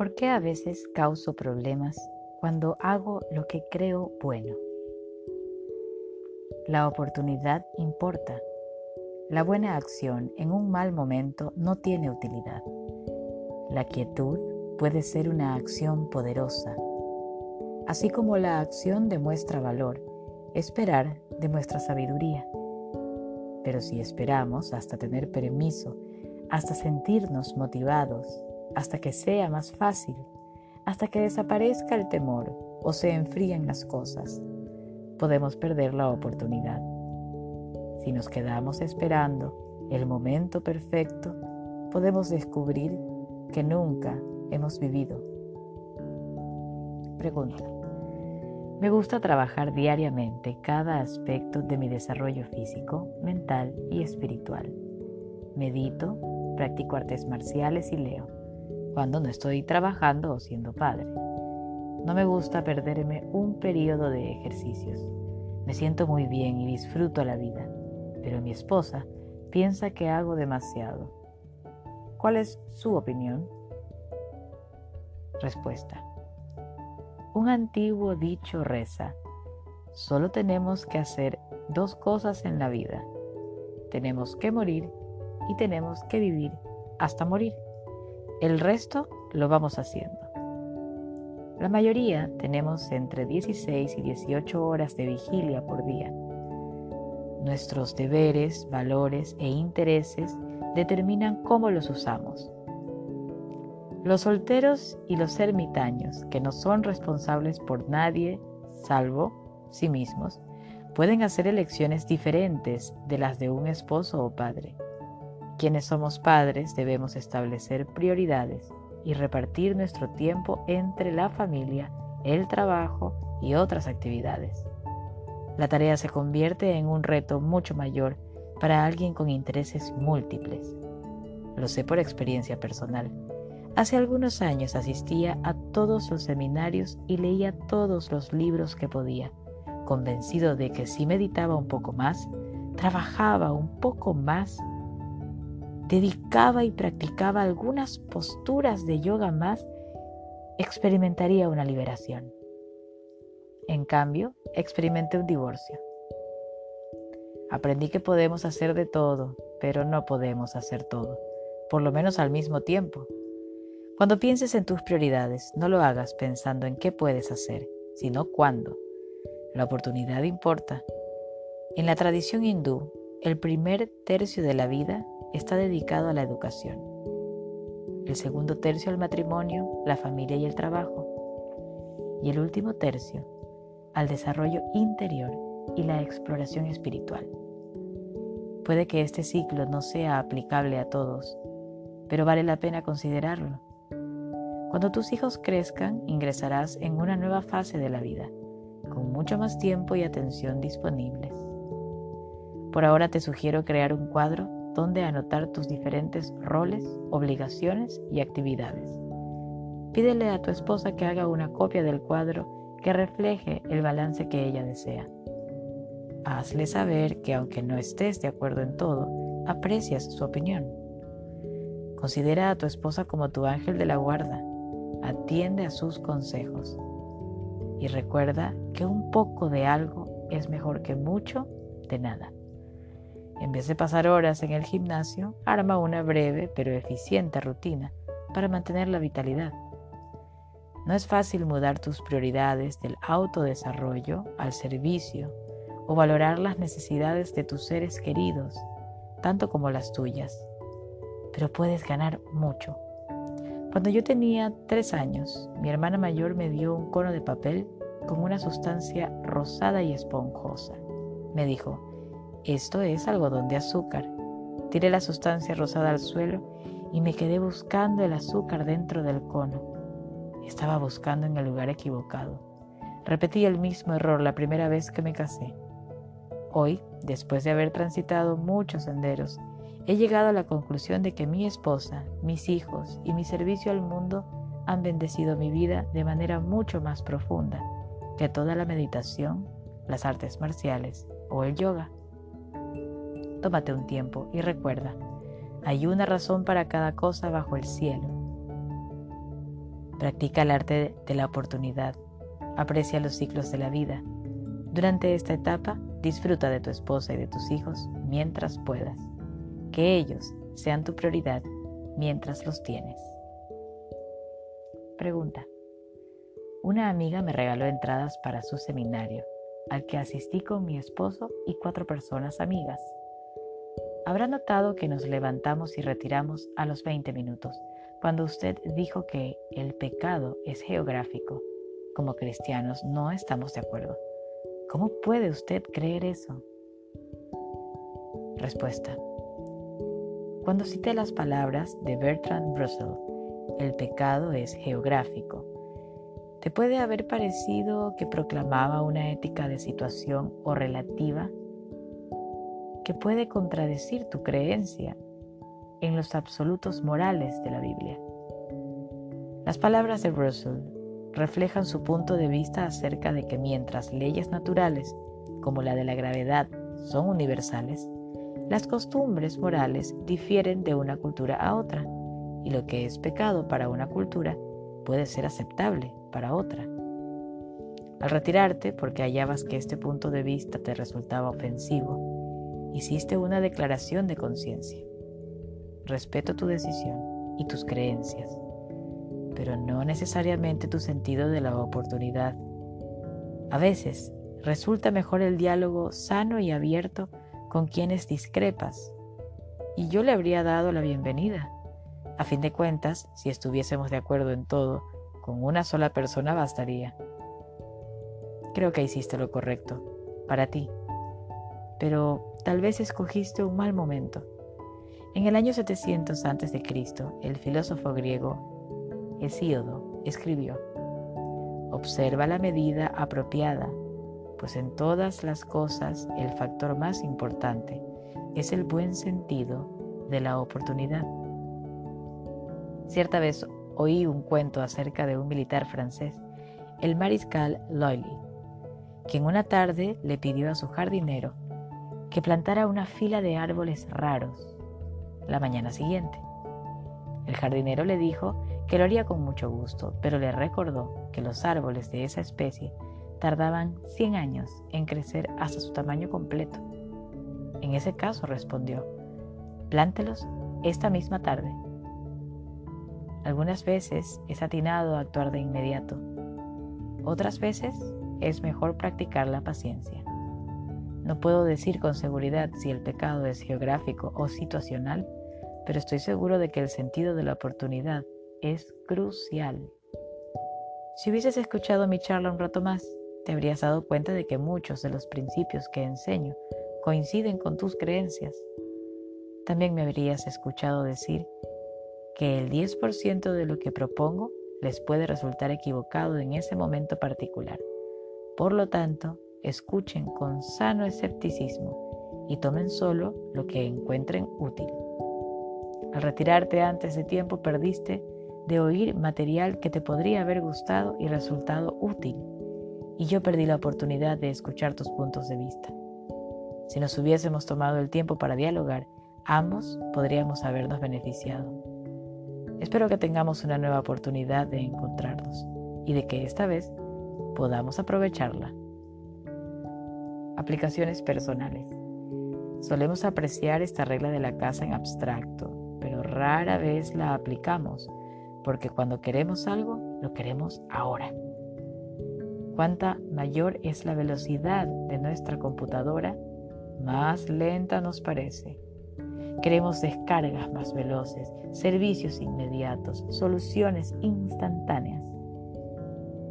¿Por qué a veces causo problemas cuando hago lo que creo bueno? La oportunidad importa. La buena acción en un mal momento no tiene utilidad. La quietud puede ser una acción poderosa. Así como la acción demuestra valor, esperar demuestra sabiduría. Pero si esperamos hasta tener permiso, hasta sentirnos motivados, hasta que sea más fácil, hasta que desaparezca el temor o se enfríen las cosas, podemos perder la oportunidad. Si nos quedamos esperando el momento perfecto, podemos descubrir que nunca hemos vivido. Pregunta. Me gusta trabajar diariamente cada aspecto de mi desarrollo físico, mental y espiritual. Medito, practico artes marciales y leo cuando no estoy trabajando o siendo padre. No me gusta perderme un periodo de ejercicios. Me siento muy bien y disfruto la vida, pero mi esposa piensa que hago demasiado. ¿Cuál es su opinión? Respuesta. Un antiguo dicho reza, solo tenemos que hacer dos cosas en la vida. Tenemos que morir y tenemos que vivir hasta morir. El resto lo vamos haciendo. La mayoría tenemos entre 16 y 18 horas de vigilia por día. Nuestros deberes, valores e intereses determinan cómo los usamos. Los solteros y los ermitaños, que no son responsables por nadie salvo sí mismos, pueden hacer elecciones diferentes de las de un esposo o padre. Quienes somos padres debemos establecer prioridades y repartir nuestro tiempo entre la familia, el trabajo y otras actividades. La tarea se convierte en un reto mucho mayor para alguien con intereses múltiples. Lo sé por experiencia personal. Hace algunos años asistía a todos los seminarios y leía todos los libros que podía, convencido de que si meditaba un poco más, trabajaba un poco más dedicaba y practicaba algunas posturas de yoga más, experimentaría una liberación. En cambio, experimenté un divorcio. Aprendí que podemos hacer de todo, pero no podemos hacer todo, por lo menos al mismo tiempo. Cuando pienses en tus prioridades, no lo hagas pensando en qué puedes hacer, sino cuándo. La oportunidad importa. En la tradición hindú, el primer tercio de la vida está dedicado a la educación. El segundo tercio al matrimonio, la familia y el trabajo. Y el último tercio al desarrollo interior y la exploración espiritual. Puede que este ciclo no sea aplicable a todos, pero vale la pena considerarlo. Cuando tus hijos crezcan, ingresarás en una nueva fase de la vida, con mucho más tiempo y atención disponibles. Por ahora te sugiero crear un cuadro donde anotar tus diferentes roles, obligaciones y actividades. Pídele a tu esposa que haga una copia del cuadro que refleje el balance que ella desea. Hazle saber que aunque no estés de acuerdo en todo, aprecias su opinión. Considera a tu esposa como tu ángel de la guarda. Atiende a sus consejos. Y recuerda que un poco de algo es mejor que mucho de nada. En vez de pasar horas en el gimnasio, arma una breve pero eficiente rutina para mantener la vitalidad. No es fácil mudar tus prioridades del autodesarrollo al servicio o valorar las necesidades de tus seres queridos, tanto como las tuyas, pero puedes ganar mucho. Cuando yo tenía tres años, mi hermana mayor me dio un cono de papel con una sustancia rosada y esponjosa. Me dijo, esto es algodón de azúcar. Tiré la sustancia rosada al suelo y me quedé buscando el azúcar dentro del cono. Estaba buscando en el lugar equivocado. Repetí el mismo error la primera vez que me casé. Hoy, después de haber transitado muchos senderos, he llegado a la conclusión de que mi esposa, mis hijos y mi servicio al mundo han bendecido mi vida de manera mucho más profunda que toda la meditación, las artes marciales o el yoga. Tómate un tiempo y recuerda, hay una razón para cada cosa bajo el cielo. Practica el arte de la oportunidad. Aprecia los ciclos de la vida. Durante esta etapa, disfruta de tu esposa y de tus hijos mientras puedas. Que ellos sean tu prioridad mientras los tienes. Pregunta. Una amiga me regaló entradas para su seminario, al que asistí con mi esposo y cuatro personas amigas. Habrá notado que nos levantamos y retiramos a los 20 minutos, cuando usted dijo que el pecado es geográfico. Como cristianos no estamos de acuerdo. ¿Cómo puede usted creer eso? Respuesta. Cuando cité las palabras de Bertrand Russell, el pecado es geográfico, te puede haber parecido que proclamaba una ética de situación o relativa que puede contradecir tu creencia en los absolutos morales de la Biblia. Las palabras de Russell reflejan su punto de vista acerca de que mientras leyes naturales, como la de la gravedad, son universales, las costumbres morales difieren de una cultura a otra, y lo que es pecado para una cultura puede ser aceptable para otra. Al retirarte, porque hallabas que este punto de vista te resultaba ofensivo, hiciste una declaración de conciencia. Respeto tu decisión y tus creencias, pero no necesariamente tu sentido de la oportunidad. A veces resulta mejor el diálogo sano y abierto con quienes discrepas, y yo le habría dado la bienvenida. A fin de cuentas, si estuviésemos de acuerdo en todo, con una sola persona bastaría. Creo que hiciste lo correcto, para ti, pero tal vez escogiste un mal momento. En el año 700 a.C., el filósofo griego Hesíodo escribió, Observa la medida apropiada, pues en todas las cosas el factor más importante es el buen sentido de la oportunidad. Cierta vez oí un cuento acerca de un militar francés, el mariscal Lolly, quien una tarde le pidió a su jardinero que plantara una fila de árboles raros la mañana siguiente. El jardinero le dijo que lo haría con mucho gusto, pero le recordó que los árboles de esa especie tardaban 100 años en crecer hasta su tamaño completo. En ese caso, respondió, plántelos esta misma tarde. Algunas veces es atinado actuar de inmediato. Otras veces es mejor practicar la paciencia. No puedo decir con seguridad si el pecado es geográfico o situacional, pero estoy seguro de que el sentido de la oportunidad es crucial. Si hubieses escuchado mi charla un rato más, te habrías dado cuenta de que muchos de los principios que enseño coinciden con tus creencias. También me habrías escuchado decir que el 10% de lo que propongo les puede resultar equivocado en ese momento particular. Por lo tanto, escuchen con sano escepticismo y tomen solo lo que encuentren útil. Al retirarte antes de tiempo perdiste de oír material que te podría haber gustado y resultado útil, y yo perdí la oportunidad de escuchar tus puntos de vista. Si nos hubiésemos tomado el tiempo para dialogar, ambos podríamos habernos beneficiado. Espero que tengamos una nueva oportunidad de encontrarnos y de que esta vez podamos aprovecharla. Aplicaciones personales. Solemos apreciar esta regla de la casa en abstracto, pero rara vez la aplicamos, porque cuando queremos algo, lo queremos ahora. Cuanta mayor es la velocidad de nuestra computadora, más lenta nos parece. Queremos descargas más veloces, servicios inmediatos, soluciones instantáneas.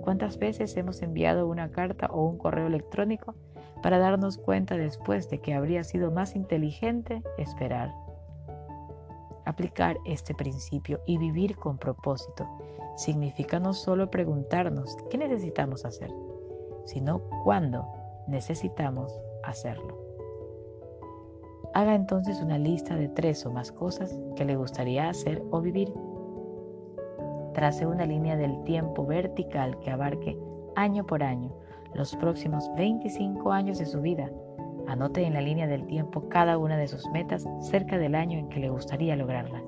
¿Cuántas veces hemos enviado una carta o un correo electrónico para darnos cuenta después de que habría sido más inteligente esperar? Aplicar este principio y vivir con propósito significa no solo preguntarnos qué necesitamos hacer, sino cuándo necesitamos hacerlo. Haga entonces una lista de tres o más cosas que le gustaría hacer o vivir. Trace una línea del tiempo vertical que abarque año por año los próximos 25 años de su vida. Anote en la línea del tiempo cada una de sus metas cerca del año en que le gustaría lograrlas.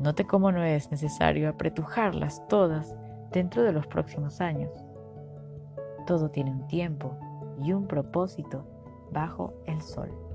Note cómo no es necesario apretujarlas todas dentro de los próximos años. Todo tiene un tiempo y un propósito bajo el sol.